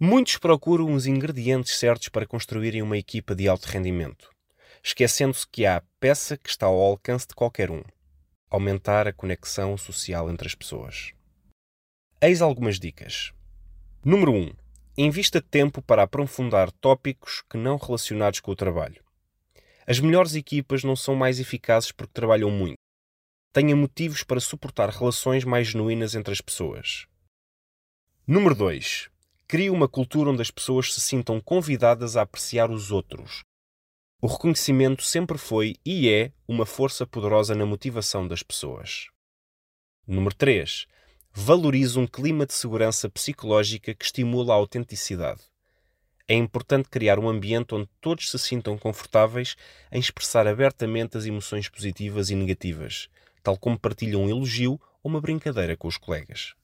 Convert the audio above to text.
Muitos procuram os ingredientes certos para construírem uma equipa de alto rendimento, esquecendo-se que há peça que está ao alcance de qualquer um: aumentar a conexão social entre as pessoas. Eis algumas dicas. Número 1. Invista tempo para aprofundar tópicos que não relacionados com o trabalho. As melhores equipas não são mais eficazes porque trabalham muito. Tenha motivos para suportar relações mais genuínas entre as pessoas. Número 2. Crie uma cultura onde as pessoas se sintam convidadas a apreciar os outros. O reconhecimento sempre foi e é uma força poderosa na motivação das pessoas. Número 3 valoriza um clima de segurança psicológica que estimula a autenticidade. É importante criar um ambiente onde todos se sintam confortáveis em expressar abertamente as emoções positivas e negativas, tal como partilham um elogio ou uma brincadeira com os colegas.